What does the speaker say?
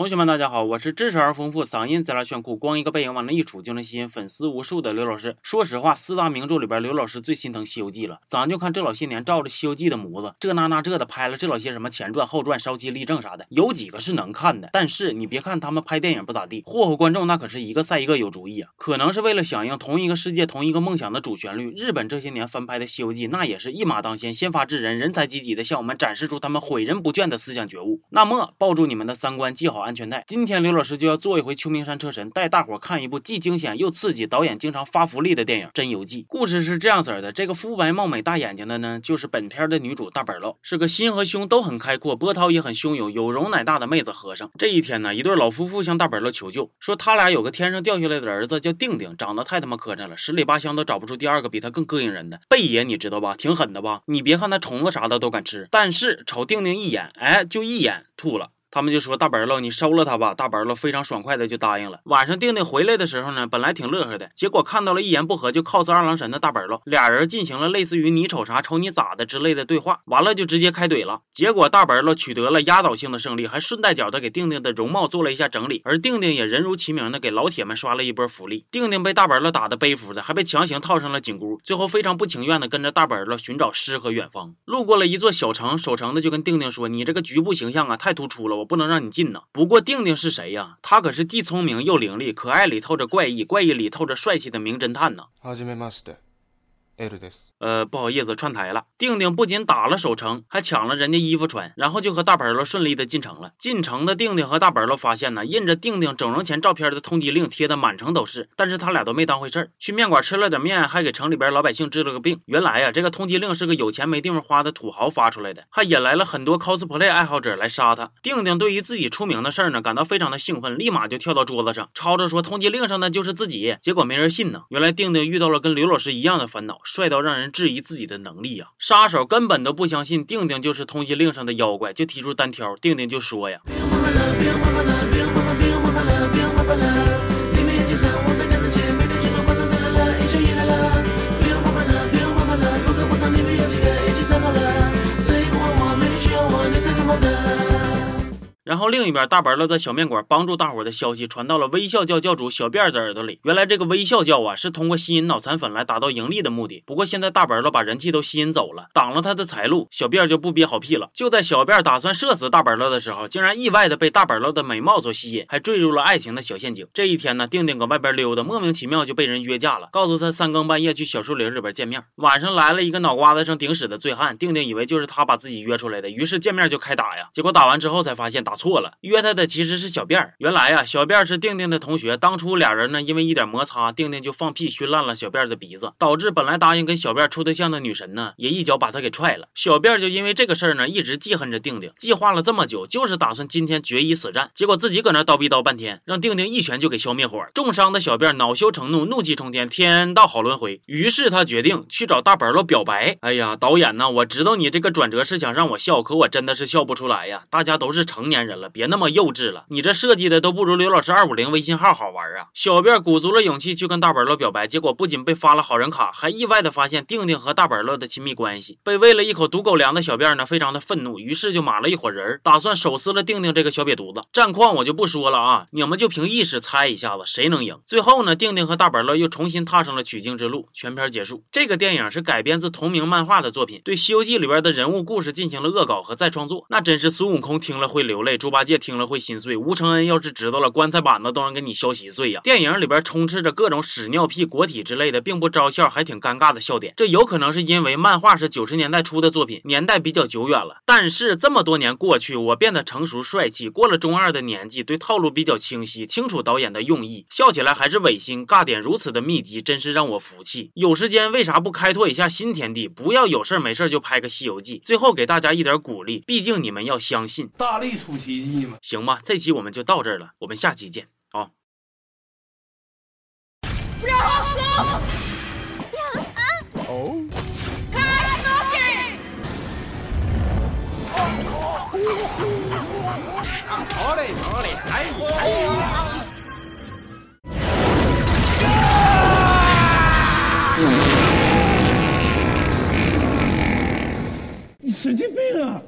同学们，大家好，我是知识而丰富，嗓音贼拉炫酷，光一个背影往那一杵就能吸引粉丝无数的刘老师。说实话，四大名著里边，刘老师最心疼《西游记》了。咱就看这老些年照着《西游记》的模子，这那那这的拍了这老些什么前传、后传、烧鸡立正啥的，有几个是能看的。但是你别看他们拍电影不咋地，霍霍观众那可是一个赛一个有主意啊。可能是为了响应同一个世界、同一个梦想的主旋律，日本这些年翻拍的《西游记》那也是一马当先，先发制人，人才济济的向我们展示出他们诲人不倦的思想觉悟。那么抱住你们的三观，系好安全带，今天刘。老师就要做一回秋名山车神，带大伙看一部既惊险又刺激、导演经常发福利的电影《真游记》。故事是这样子的：这个肤白貌美、大眼睛的呢，就是本片的女主大本喽，是个心和胸都很开阔、波涛也很汹涌、有容乃大的妹子和尚。这一天呢，一对老夫妇向大本喽求救，说他俩有个天上掉下来的儿子叫定定，长得太他妈磕碜了，十里八乡都找不出第二个比他更膈应人的。贝爷你知道吧？挺狠的吧？你别看他虫子啥的都敢吃，但是瞅定定一眼，哎，就一眼吐了。他们就说大白喽，你收了他吧。大白喽非常爽快的就答应了。晚上定定回来的时候呢，本来挺乐呵的，结果看到了一言不合就 cos 二郎神的大白喽，俩人进行了类似于你瞅啥瞅你咋的之类的对话，完了就直接开怼了。结果大白喽取得了压倒性的胜利，还顺带脚的给定定的容貌做了一下整理，而定定也人如其名的给老铁们刷了一波福利。定定被大白喽打的背负的，还被强行套上了紧箍，最后非常不情愿的跟着大白喽寻找诗和远方。路过了一座小城，守城的就跟定定说：“你这个局部形象啊太突出了，我不能让你进呢。”不过定定是谁呀？他可是既聪明又伶俐，可爱里透着怪异，怪异里透着帅气的名侦探呢。呃，不好意思，串台了。定定不仅打了守城，还抢了人家衣服穿，然后就和大本喽顺利的进城了。进城的定定和大本喽发现呢，印着定定整容前照片的通缉令贴的满城都是，但是他俩都没当回事儿。去面馆吃了点面，还给城里边老百姓治了个病。原来呀，这个通缉令是个有钱没地方花的土豪发出来的，还引来了很多 cosplay 爱好者来杀他。定定对于自己出名的事儿呢，感到非常的兴奋，立马就跳到桌子上，吵着说通缉令上的就是自己。结果没人信呢。原来定定遇到了跟刘老师一样的烦恼，帅到让人质疑自己的能。力呀！杀手根本都不相信定定就是通缉令上的妖怪，就提出单挑。定定就说呀。然后另一边，大白乐在小面馆帮助大伙的消息传到了微笑教教主小辫的耳朵里。原来这个微笑教啊，是通过吸引脑残粉来达到盈利的目的。不过现在大白乐把人气都吸引走了，挡了他的财路，小辫就不憋好屁了。就在小辫打算射死大白乐的时候，竟然意外的被大白乐的美貌所吸引，还坠入了爱情的小陷阱。这一天呢，定定搁外边溜达，莫名其妙就被人约架了，告诉他三更半夜去小树林里边见面。晚上来了一个脑瓜子上顶屎的醉汉，定定以为就是他把自己约出来的，于是见面就开打呀。结果打完之后才发现打错了，约他的。其实是小辫儿。原来呀，小辫儿是定定的同学。当初俩人呢，因为一点摩擦，定定就放屁熏烂了小辫儿的鼻子，导致本来答应跟小辫儿处对象的女神呢，也一脚把他给踹了。小辫儿就因为这个事儿呢，一直记恨着定定，计划了这么久，就是打算今天决一死战。结果自己搁那叨逼叨半天，让定定一拳就给消灭火。重伤的小辫儿恼羞成怒，怒气冲天，天道好轮回。于是他决定去找大本喽表白。哎呀，导演呐，我知道你这个转折是想让我笑，可我真的是笑不出来呀。大家都是成年人人了，别那么幼。稚了，你这设计的都不如刘老师二五零微信号好玩啊！小辫鼓足了勇气去跟大板乐表白，结果不仅被发了好人卡，还意外的发现定定和大板乐的亲密关系。被喂了一口毒狗粮的小辫呢，非常的愤怒，于是就码了一伙人，打算手撕了定定这个小瘪犊子。战况我就不说了啊，你们就凭意识猜一下子谁能赢。最后呢，定定和大板乐又重新踏上了取经之路。全片结束。这个电影是改编自同名漫画的作品，对《西游记》里边的人物故事进行了恶搞和再创作，那真是孙悟空听了会流泪，猪八戒听了会。心碎，吴承恩要是知道了，棺材板子都能给你削稀碎呀！电影里边充斥着各种屎尿屁、国体之类的，并不招笑，还挺尴尬的笑点。这有可能是因为漫画是九十年代初的作品，年代比较久远了。但是这么多年过去，我变得成熟帅气，过了中二的年纪，对套路比较清晰，清楚导演的用意，笑起来还是违心，尬点如此的密集，真是让我服气。有时间为啥不开拓一下新天地？不要有事没事就拍个《西游记》。最后给大家一点鼓励，毕竟你们要相信，大力出奇迹吗，行吧？这期我们就到这儿了，我们下期见啊！哦。好嘞，好嘞，哎哎。你神经病啊！